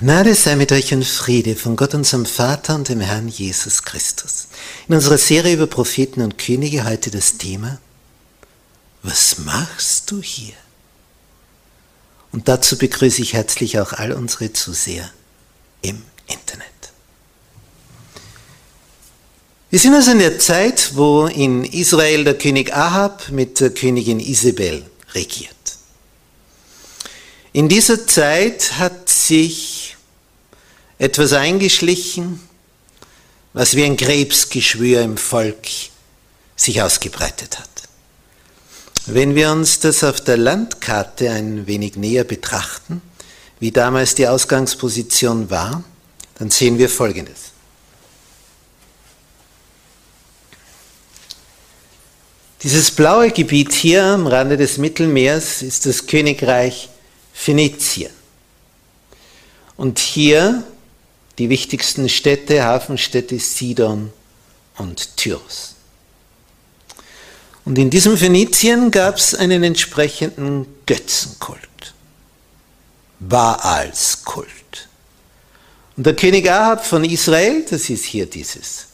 Gnade sei mit euch und Friede von Gott unserem Vater und dem Herrn Jesus Christus. In unserer Serie über Propheten und Könige heute das Thema, was machst du hier? Und dazu begrüße ich herzlich auch all unsere Zuseher im Internet. Wir sind also in der Zeit, wo in Israel der König Ahab mit der Königin Isabel regiert. In dieser Zeit hat sich etwas eingeschlichen, was wie ein Krebsgeschwür im Volk sich ausgebreitet hat. Wenn wir uns das auf der Landkarte ein wenig näher betrachten, wie damals die Ausgangsposition war, dann sehen wir Folgendes. Dieses blaue Gebiet hier am Rande des Mittelmeers ist das Königreich Phönizien. Und hier die wichtigsten Städte, Hafenstädte Sidon und Tyros. Und in diesem Phönizien gab es einen entsprechenden Götzenkult, Baalskult. Und der König Ahab von Israel, das ist hier dieses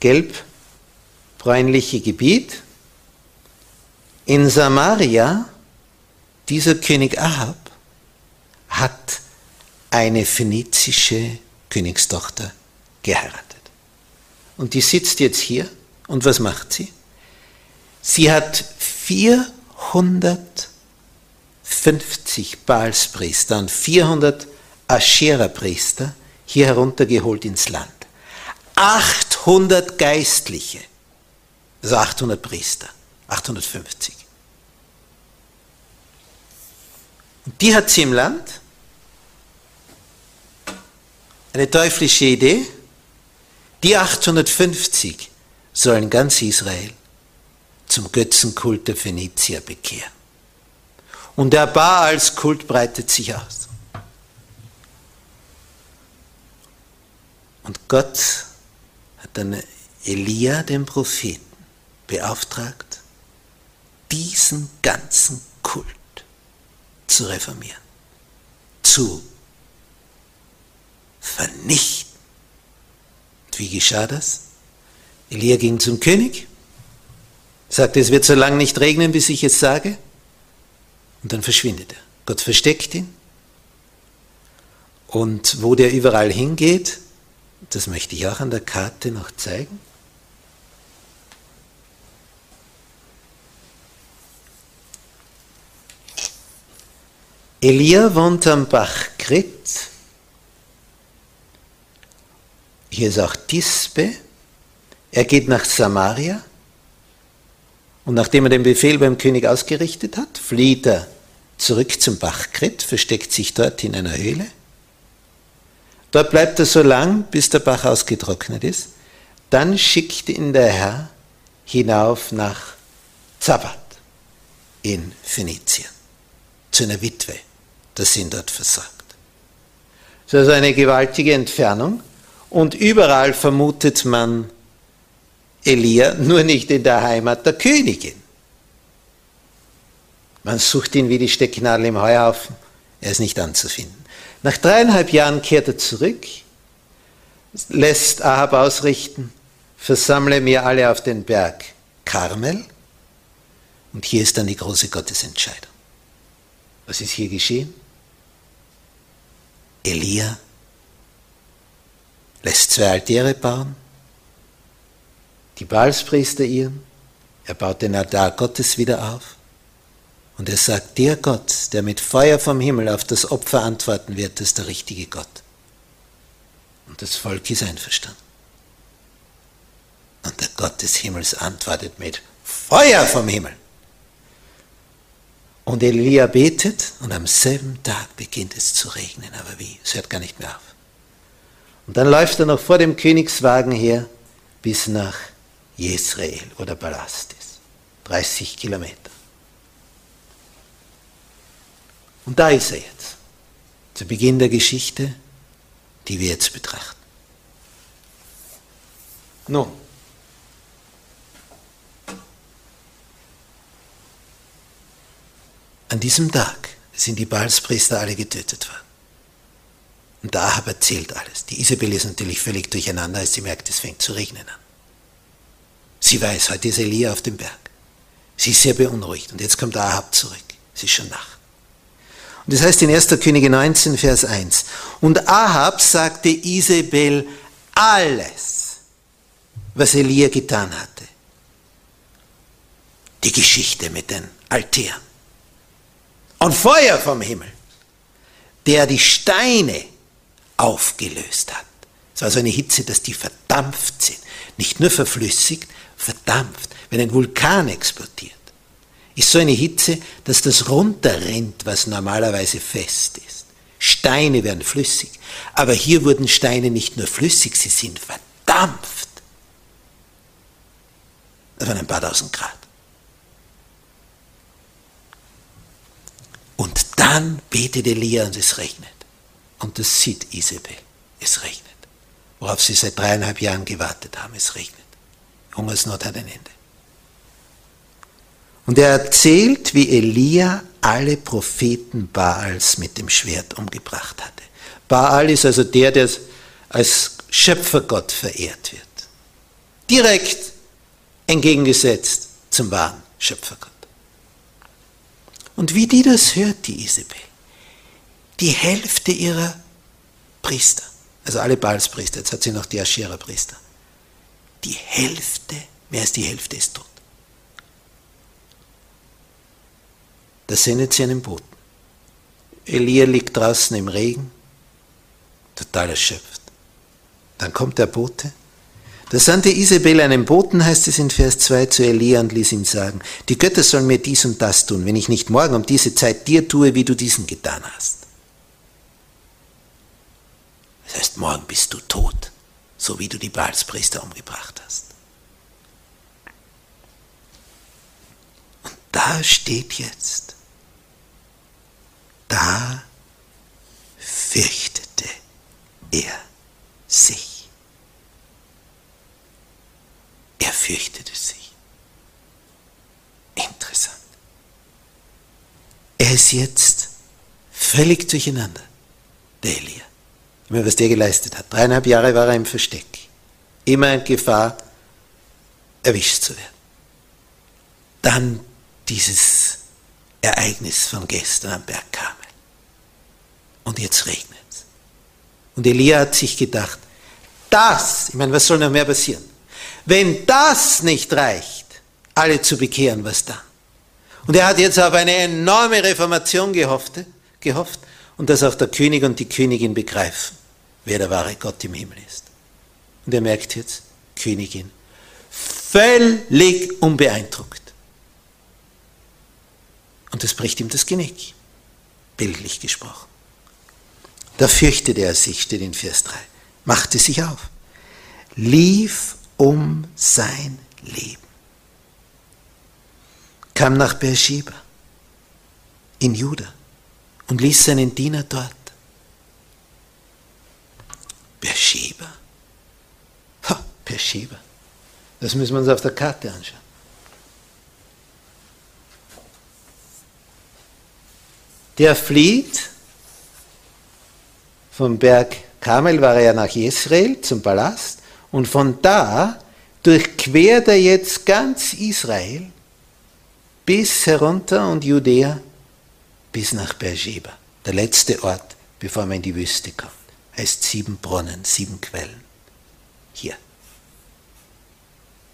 gelb-bräunliche Gebiet, in Samaria, dieser König Ahab hat eine phönizische Königstochter geheiratet. Und die sitzt jetzt hier und was macht sie? Sie hat 450 Baalspriester und 400 Aschera-Priester hier heruntergeholt ins Land. 800 Geistliche, also 800 Priester, 850. Und die hat sie im Land eine teuflische Idee. Die 850 sollen ganz Israel zum Götzenkult der Phönizier bekehren. Und der Baals-Kult breitet sich aus. Und Gott hat dann Elia, den Propheten, beauftragt, diesen ganzen Kult zu reformieren, zu vernichten. Und wie geschah das? Elia ging zum König, sagte, es wird so lange nicht regnen, bis ich es sage. Und dann verschwindet er. Gott versteckt ihn. Und wo der überall hingeht, das möchte ich auch an der Karte noch zeigen. Elia wohnt am Bach Krit Hier ist auch Tispe. Er geht nach Samaria. Und nachdem er den Befehl beim König ausgerichtet hat, flieht er zurück zum Bach Krit, versteckt sich dort in einer Höhle. Dort bleibt er so lang, bis der Bach ausgetrocknet ist. Dann schickt ihn der Herr hinauf nach Zabat in Phönizien, zu einer Witwe, das ihn dort versorgt. Das ist also eine gewaltige Entfernung und überall vermutet man Elia, nur nicht in der Heimat der Königin. Man sucht ihn wie die Stecknadel im Heuhaufen, er ist nicht anzufinden. Nach dreieinhalb Jahren kehrt er zurück, lässt Ahab ausrichten, versammle mir alle auf den Berg Karmel. Und hier ist dann die große Gottesentscheidung. Was ist hier geschehen? Elia lässt zwei Altäre bauen, die Baalspriester ihren, er baut den Altar Gottes wieder auf und er sagt, der Gott, der mit Feuer vom Himmel auf das Opfer antworten wird, ist der richtige Gott. Und das Volk ist einverstanden. Und der Gott des Himmels antwortet mit Feuer vom Himmel. Und Elia betet und am selben Tag beginnt es zu regnen. Aber wie? Es hört gar nicht mehr auf. Und dann läuft er noch vor dem Königswagen her bis nach Jezreel, wo der Palast ist. 30 Kilometer. Und da ist er jetzt. Zu Beginn der Geschichte, die wir jetzt betrachten. Nun, an diesem Tag sind die Baalspriester alle getötet worden. Und Ahab erzählt alles. Die Isabel ist natürlich völlig durcheinander, als sie merkt, es fängt zu regnen an. Sie weiß, heute ist Elia auf dem Berg. Sie ist sehr beunruhigt. Und jetzt kommt Ahab zurück. Es ist schon Nacht. Und das heißt in 1. Könige 19, Vers 1. Und Ahab sagte Isabel alles, was Elia getan hatte. Die Geschichte mit den Altären. Und Feuer vom Himmel, der die Steine aufgelöst hat. Es war so eine Hitze, dass die verdampft sind. Nicht nur verflüssigt, verdampft. Wenn ein Vulkan explodiert, ist so eine Hitze, dass das runterrennt, was normalerweise fest ist. Steine werden flüssig. Aber hier wurden Steine nicht nur flüssig, sie sind verdampft. Das waren ein paar tausend Grad. Und dann betet Elia und es regnet. Und das sieht Isabel. Es regnet. Worauf sie seit dreieinhalb Jahren gewartet haben. Es regnet. Hungersnot hat ein Ende. Und er erzählt, wie Elia alle Propheten Baals mit dem Schwert umgebracht hatte. Baal ist also der, der als Schöpfergott verehrt wird. Direkt entgegengesetzt zum wahren Schöpfergott. Und wie die das hört, die Isabel, die Hälfte ihrer Priester, also alle Baalspriester, jetzt hat sie noch die Aschera-Priester, die Hälfte, mehr als die Hälfte ist tot. Da sendet sie einen Boten. Elia liegt draußen im Regen, total erschöpft. Dann kommt der Bote. Da sandte Isabel einen Boten, heißt es in Vers 2, zu Elia und ließ ihm sagen, die Götter sollen mir dies und das tun, wenn ich nicht morgen um diese Zeit dir tue, wie du diesen getan hast. Das heißt, morgen bist du tot so wie du die Baalspriester umgebracht hast. Und da steht jetzt, da fürchtete er sich. Er fürchtete sich. Interessant. Er ist jetzt völlig durcheinander, der Elia. Immer was der geleistet hat. Dreieinhalb Jahre war er im Versteck. Immer in Gefahr, erwischt zu werden. Dann dieses Ereignis von gestern am Berg Karmel. Und jetzt regnet es. Und Elia hat sich gedacht, das, ich meine, was soll noch mehr passieren? Wenn das nicht reicht, alle zu bekehren, was dann? Und er hat jetzt auf eine enorme Reformation gehofft, gehofft und dass auch der König und die Königin begreifen, wer der wahre Gott im Himmel ist. Und er merkt jetzt, Königin, völlig unbeeindruckt. Und das bricht ihm das Genick, bildlich gesprochen. Da fürchtete er sich, steht in Vers 3, machte sich auf, lief um sein Leben, kam nach Beersheba in Juda und ließ seinen Diener dort. Beersheba? Ha, Beersheba. Das müssen wir uns auf der Karte anschauen. Der flieht vom Berg Karmel, war er nach Israel zum Palast und von da durchquert er jetzt ganz Israel bis herunter und Judäa bis nach Beersheba, der letzte Ort, bevor man in die Wüste kommt. Heißt sieben Brunnen, sieben Quellen. Hier.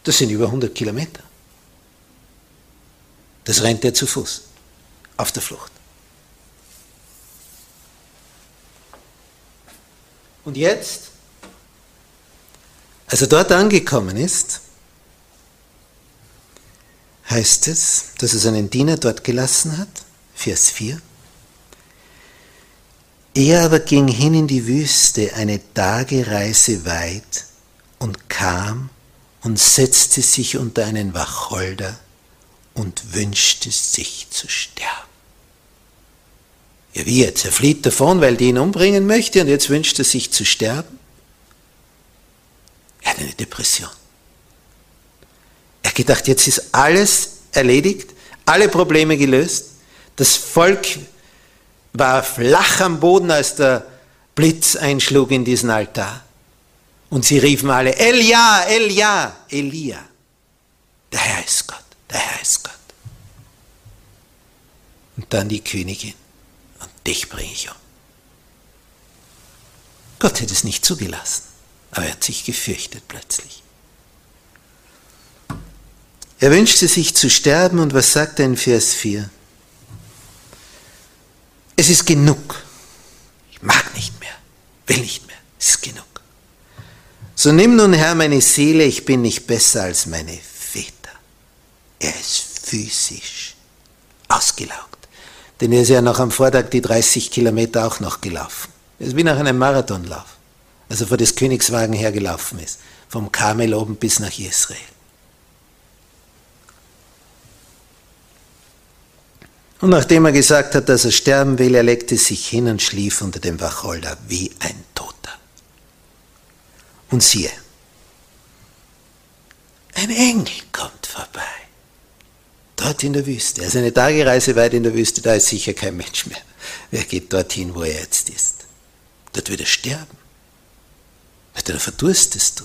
Das sind über 100 Kilometer. Das rennt er zu Fuß, auf der Flucht. Und jetzt, als er dort angekommen ist, heißt es, dass er seinen Diener dort gelassen hat, Vers 4. Er aber ging hin in die Wüste eine Tagereise weit und kam und setzte sich unter einen Wacholder und wünschte sich zu sterben. Ja, wie jetzt? Er flieht davon, weil die ihn umbringen möchte und jetzt wünscht er sich zu sterben? Er hat eine Depression. Er hat gedacht, jetzt ist alles erledigt, alle Probleme gelöst. Das Volk war flach am Boden, als der Blitz einschlug in diesen Altar. Und sie riefen alle, Elia, Elia, Elia. Der Herr ist Gott, der Herr ist Gott. Und dann die Königin dich bringe ich um. Gott hätte es nicht zugelassen, aber er hat sich gefürchtet plötzlich. Er wünschte sich zu sterben und was sagt er in Vers 4? Es ist genug. Ich mag nicht mehr, will nicht mehr, es ist genug. So nimm nun Herr meine Seele, ich bin nicht besser als meine Väter. Er ist physisch ausgelaugt. Denn er ist ja noch am Vortag die 30 Kilometer auch noch gelaufen. Er ist wie nach einem Marathonlauf, als er vor des Königswagen hergelaufen ist, vom Kamel oben bis nach Israel. Und nachdem er gesagt hat, dass er sterben will, er legte sich hin und schlief unter dem Wacholder wie ein Toter. Und siehe, ein Engel kommt vorbei. Dort in der Wüste. Also eine Tagereise weit in der Wüste, da ist sicher kein Mensch mehr. Wer geht dorthin, wo er jetzt ist? Dort wird er sterben. Da verdurstest du.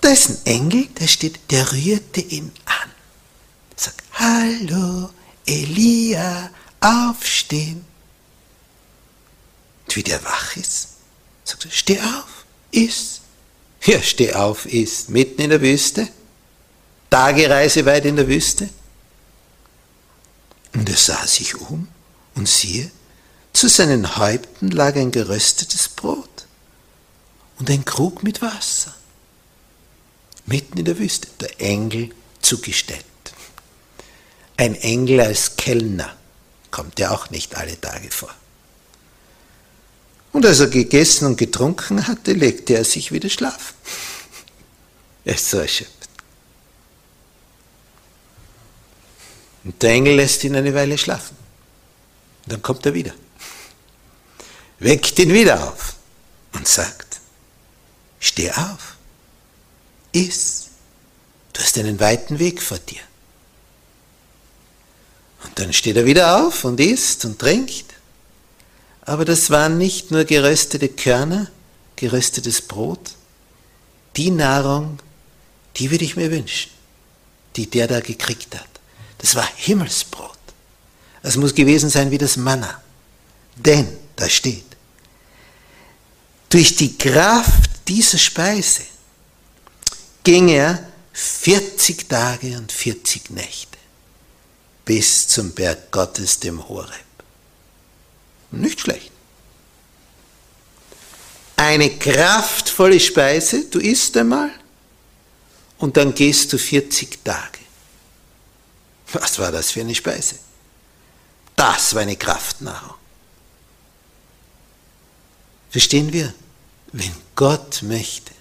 Da ist ein Engel, der steht, der rührte ihn an. Sagt, hallo, Elia, aufstehen. Und wie der wach ist, sagt er, steh auf, iss. Ja, steh auf, iss, mitten in der Wüste. Tagereise weit in der Wüste. Und er sah sich um und siehe, zu seinen Häupten lag ein geröstetes Brot und ein Krug mit Wasser. Mitten in der Wüste, der Engel zugestellt. Ein Engel als Kellner kommt ja auch nicht alle Tage vor. Und als er gegessen und getrunken hatte, legte er sich wieder schlafen. Er ist so erschöpft. Und der Engel lässt ihn eine Weile schlafen. Und dann kommt er wieder. Weckt ihn wieder auf und sagt, steh auf, iss, du hast einen weiten Weg vor dir. Und dann steht er wieder auf und isst und trinkt. Aber das waren nicht nur geröstete Körner, geröstetes Brot, die Nahrung, die würde ich mir wünschen, die der da gekriegt hat. Das war Himmelsbrot. Es muss gewesen sein wie das Manna. Denn, da steht, durch die Kraft dieser Speise ging er 40 Tage und 40 Nächte bis zum Berg Gottes, dem Horeb. Nicht schlecht. Eine kraftvolle Speise, du isst einmal und dann gehst du 40 Tage. Was war das für eine Speise? Das war eine Kraftnahrung. Verstehen wir? Wenn Gott möchte,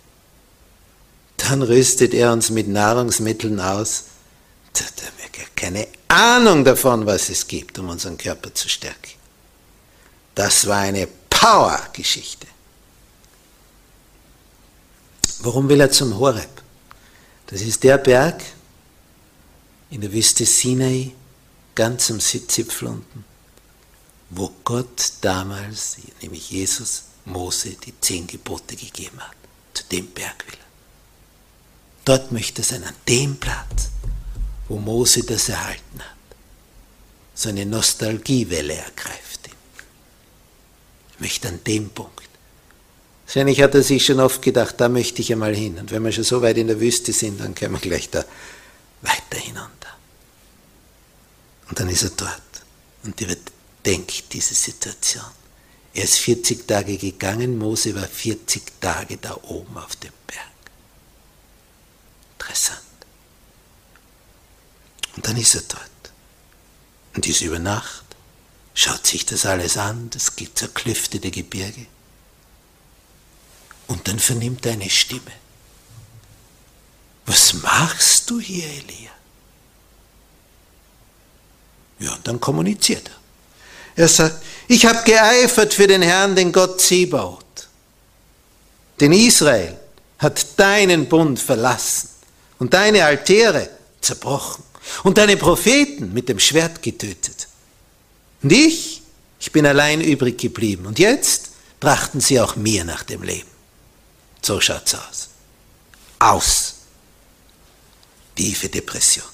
dann rüstet er uns mit Nahrungsmitteln aus. Da wir keine Ahnung davon, was es gibt, um unseren Körper zu stärken. Das war eine Power-Geschichte. Warum will er zum Horeb? Das ist der Berg in der Wüste Sinai, ganz am Zipfel unten, wo Gott damals, nämlich Jesus, Mose die zehn Gebote gegeben hat. Zu dem Berg will er. Dort möchte er sein, an dem Platz, wo Mose das erhalten hat. So eine Nostalgiewelle ergreift ihn. Ich möchte an dem Punkt. Wahrscheinlich hat er sich schon oft gedacht, da möchte ich einmal hin. Und wenn wir schon so weit in der Wüste sind, dann können wir gleich da weiter hinunter. Und dann ist er dort und überdenkt diese Situation. Er ist 40 Tage gegangen, Mose war 40 Tage da oben auf dem Berg. Interessant. Und dann ist er dort. Und ist über Nacht, schaut sich das alles an, das zerklüftete Gebirge. Und dann vernimmt er eine Stimme. Was machst du hier, Elia? Ja, und dann kommuniziert er. Er sagt, ich habe geeifert für den Herrn, den Gott Zebaut. Denn Israel hat deinen Bund verlassen und deine Altäre zerbrochen und deine Propheten mit dem Schwert getötet. Und ich, ich bin allein übrig geblieben. Und jetzt brachten sie auch mir nach dem Leben. So schaut's aus. Aus. Tiefe Depression.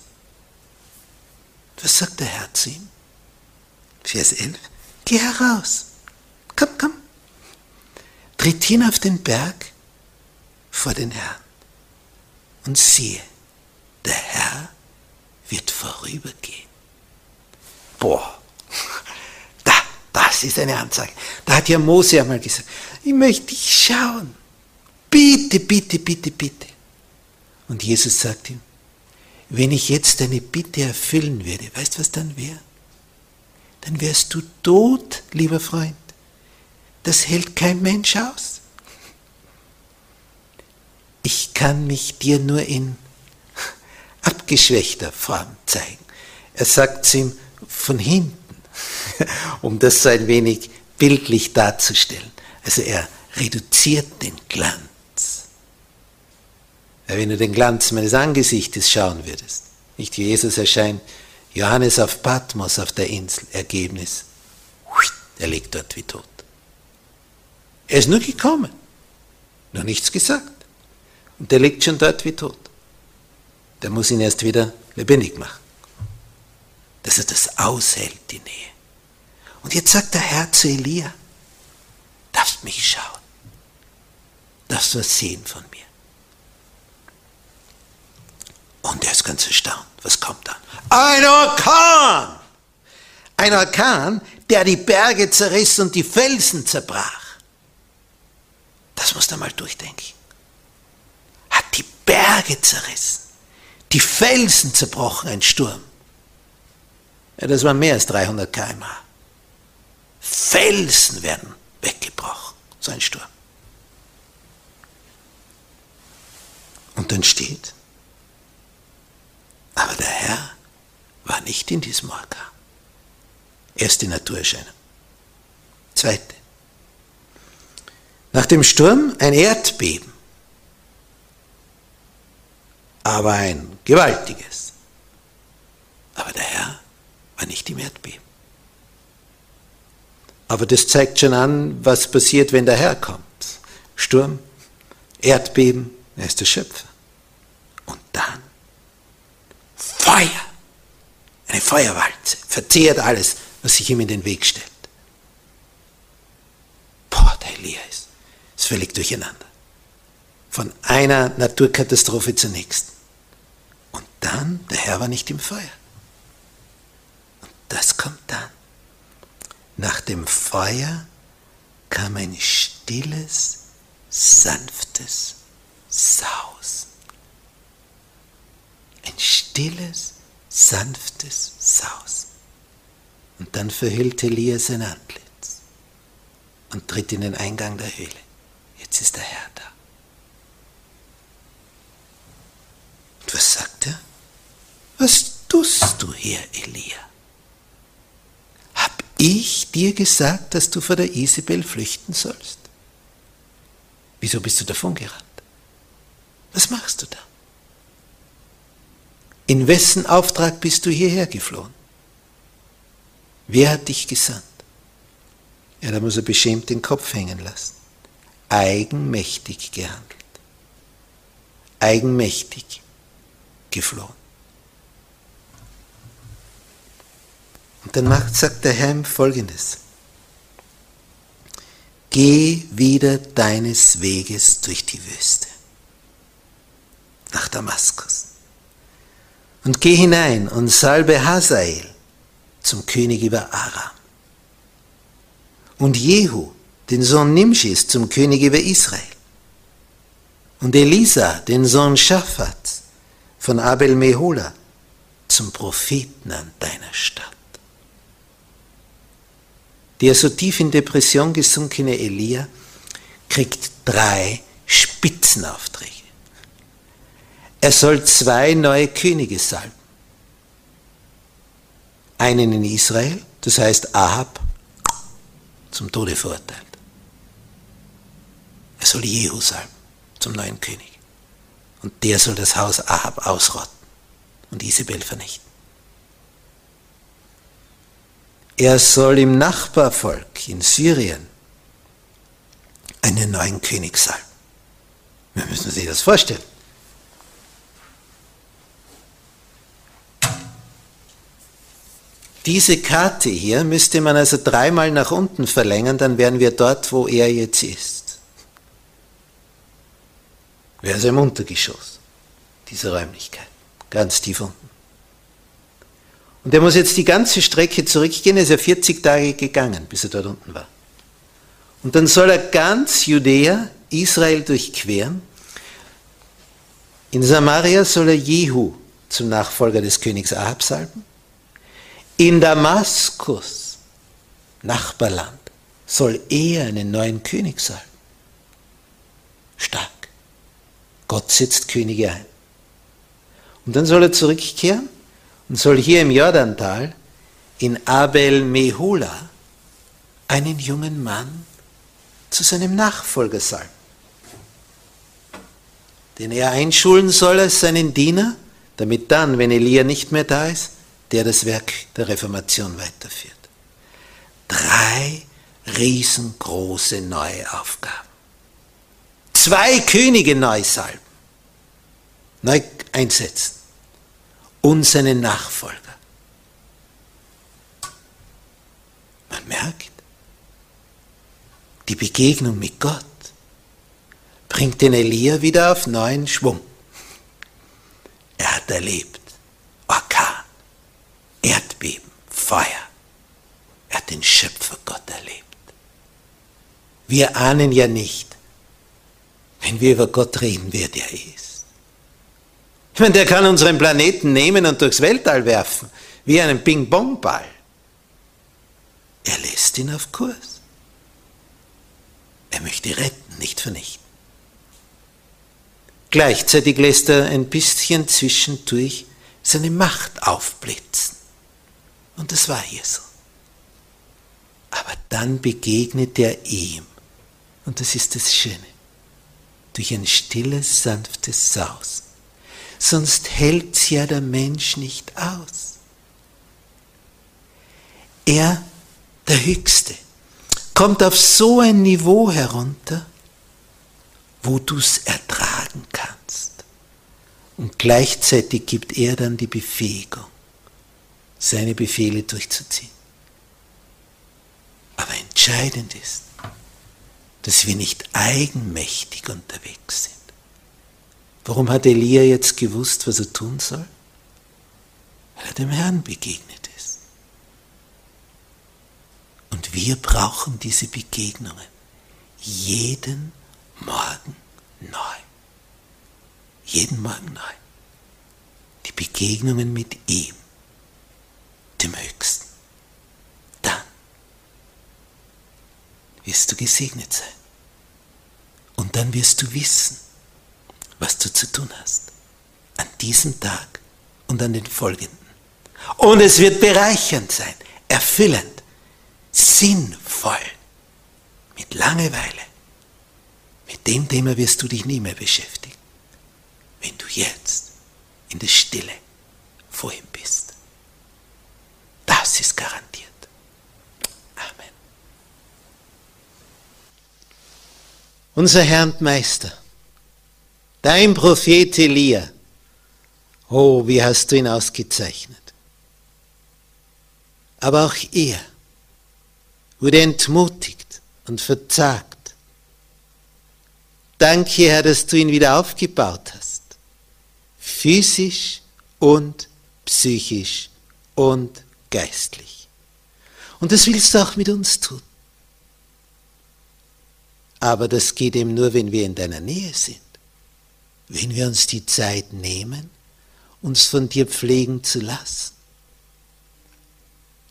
Was sagt der Herr zu ihm? Vers 11. Geh heraus. Komm, komm. Tritt hin auf den Berg vor den Herrn. Und siehe, der Herr wird vorübergehen. Boah, da, das ist eine Ansage. Da hat ja Mose einmal gesagt, ich möchte dich schauen. Bitte, bitte, bitte, bitte. Und Jesus sagt ihm, wenn ich jetzt deine Bitte erfüllen würde, weißt du, was dann wäre? Dann wärst du tot, lieber Freund. Das hält kein Mensch aus. Ich kann mich dir nur in abgeschwächter Form zeigen. Er sagt es ihm von hinten, um das so ein wenig bildlich darzustellen. Also er reduziert den Glanz. Wenn du den Glanz meines Angesichtes schauen würdest, nicht wie Jesus erscheint, Johannes auf Patmos auf der Insel, Ergebnis, er liegt dort wie tot. Er ist nur gekommen, noch nichts gesagt. Und der liegt schon dort wie tot. Der muss ihn erst wieder lebendig machen. Dass er das aushält, die Nähe. Und jetzt sagt der Herr zu Elia, darfst mich schauen, darfst du was sehen von mir. Und er ist ganz erstaunt. Was kommt dann? Ein Orkan! Ein Orkan, der die Berge zerriss und die Felsen zerbrach. Das musst du mal durchdenken. Hat die Berge zerrissen, die Felsen zerbrochen, ein Sturm. Ja, das war mehr als 300 km/h. Felsen werden weggebrochen, so ein Sturm. Und dann steht, aber der Herr war nicht in diesem Orkan. Erste Naturerscheinung. Zweite. Nach dem Sturm ein Erdbeben. Aber ein gewaltiges. Aber der Herr war nicht im Erdbeben. Aber das zeigt schon an, was passiert, wenn der Herr kommt. Sturm, Erdbeben, er ist der Schöpfer. Und dann Feuer. Eine Feuerwalze. Verzehrt alles, was sich ihm in den Weg stellt. Boah, der Elia ist, ist völlig durcheinander. Von einer Naturkatastrophe zur nächsten. Dann, der Herr war nicht im Feuer. Und das kommt dann. Nach dem Feuer kam ein stilles, sanftes Sausen ein stilles, sanftes Saus. Und dann verhüllte Elia sein Antlitz. und tritt in den Eingang der Höhle. Jetzt ist der Herr da. Und was sagt er? Was tust du hier, Elia? Hab ich dir gesagt, dass du vor der Isabel flüchten sollst? Wieso bist du davon gerannt? Was machst du da? In wessen Auftrag bist du hierher geflohen? Wer hat dich gesandt? Ja, da muss er beschämt den Kopf hängen lassen. Eigenmächtig gehandelt. Eigenmächtig geflohen. Und dann macht, sagt der Herr folgendes. Geh wieder deines Weges durch die Wüste nach Damaskus und geh hinein und salbe Hazael zum König über Aram und Jehu, den Sohn Nimschis, zum König über Israel und Elisa, den Sohn Schaphats von Abel Mehola, zum Propheten an deiner Stadt. Der so tief in Depression gesunkene Elia kriegt drei Spitzenaufträge. Er soll zwei neue Könige salben. Einen in Israel, das heißt Ahab, zum Tode verurteilt. Er soll Jehu salben zum neuen König. Und der soll das Haus Ahab ausrotten und Isabel vernichten. Er soll im Nachbarvolk in Syrien einen neuen König salben. Wir müssen sich das vorstellen. Diese Karte hier müsste man also dreimal nach unten verlängern, dann wären wir dort, wo er jetzt ist. Wäre also im Untergeschoss dieser Räumlichkeit, ganz tief unten. Und er muss jetzt die ganze Strecke zurückgehen, er ist ja 40 Tage gegangen, bis er dort unten war. Und dann soll er ganz Judäa, Israel durchqueren. In Samaria soll er Jehu zum Nachfolger des Königs Ahab salben. In Damaskus, Nachbarland, soll er einen neuen König sein. Stark. Gott setzt Könige ein. Und dann soll er zurückkehren und soll hier im Jordantal in Abel Mehola einen jungen Mann zu seinem Nachfolger salben, den er einschulen soll als seinen Diener, damit dann, wenn Elia nicht mehr da ist, der das Werk der Reformation weiterführt. Drei riesengroße neue Aufgaben. Zwei Könige neu salben, neu einsetzen und seinen Nachfolger. Man merkt, die Begegnung mit Gott bringt den Elia wieder auf neuen Schwung. Er hat erlebt, Orkan, Erdbeben, Feuer. Er hat den Schöpfer Gott erlebt. Wir ahnen ja nicht, wenn wir über Gott reden, wer der ist. Ich meine, der kann unseren Planeten nehmen und durchs Weltall werfen, wie einen Ping-Pong-Ball. Er lässt ihn auf Kurs. Er möchte retten, nicht vernichten. Gleichzeitig lässt er ein bisschen zwischendurch seine Macht aufblitzen. Und das war hier so. Aber dann begegnet er ihm. Und das ist das Schöne. Durch ein stilles, sanftes Saus. Sonst hält's ja der Mensch nicht aus. Er, der Höchste, kommt auf so ein Niveau herunter, wo du's ertragen kannst. Und gleichzeitig gibt er dann die Befähigung seine Befehle durchzuziehen. Aber entscheidend ist, dass wir nicht eigenmächtig unterwegs sind. Warum hat Elia jetzt gewusst, was er tun soll? Weil er dem Herrn begegnet ist. Und wir brauchen diese Begegnungen jeden Morgen neu. Jeden Morgen neu. Die Begegnungen mit ihm dem Höchsten. Dann wirst du gesegnet sein. Und dann wirst du wissen, was du zu tun hast. An diesem Tag und an den folgenden. Und es wird bereichernd sein, erfüllend, sinnvoll, mit Langeweile. Mit dem Thema wirst du dich nie mehr beschäftigen, wenn du jetzt in der Stille vor ihm bist. Das ist garantiert. Amen. Unser Herr und Meister, dein Prophet Elia, oh, wie hast du ihn ausgezeichnet. Aber auch er wurde entmutigt und verzagt. Danke, Herr, dass du ihn wieder aufgebaut hast. Physisch und psychisch und geistlich. Und das willst du auch mit uns tun. Aber das geht eben nur, wenn wir in deiner Nähe sind. Wenn wir uns die Zeit nehmen, uns von dir pflegen zu lassen.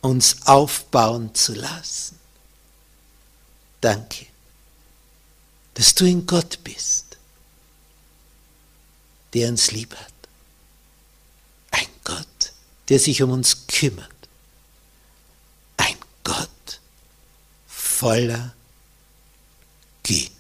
Uns aufbauen zu lassen. Danke, dass du in Gott bist, der uns lieb hat. Ein Gott, der sich um uns kümmert. Ein Gott voller Güte.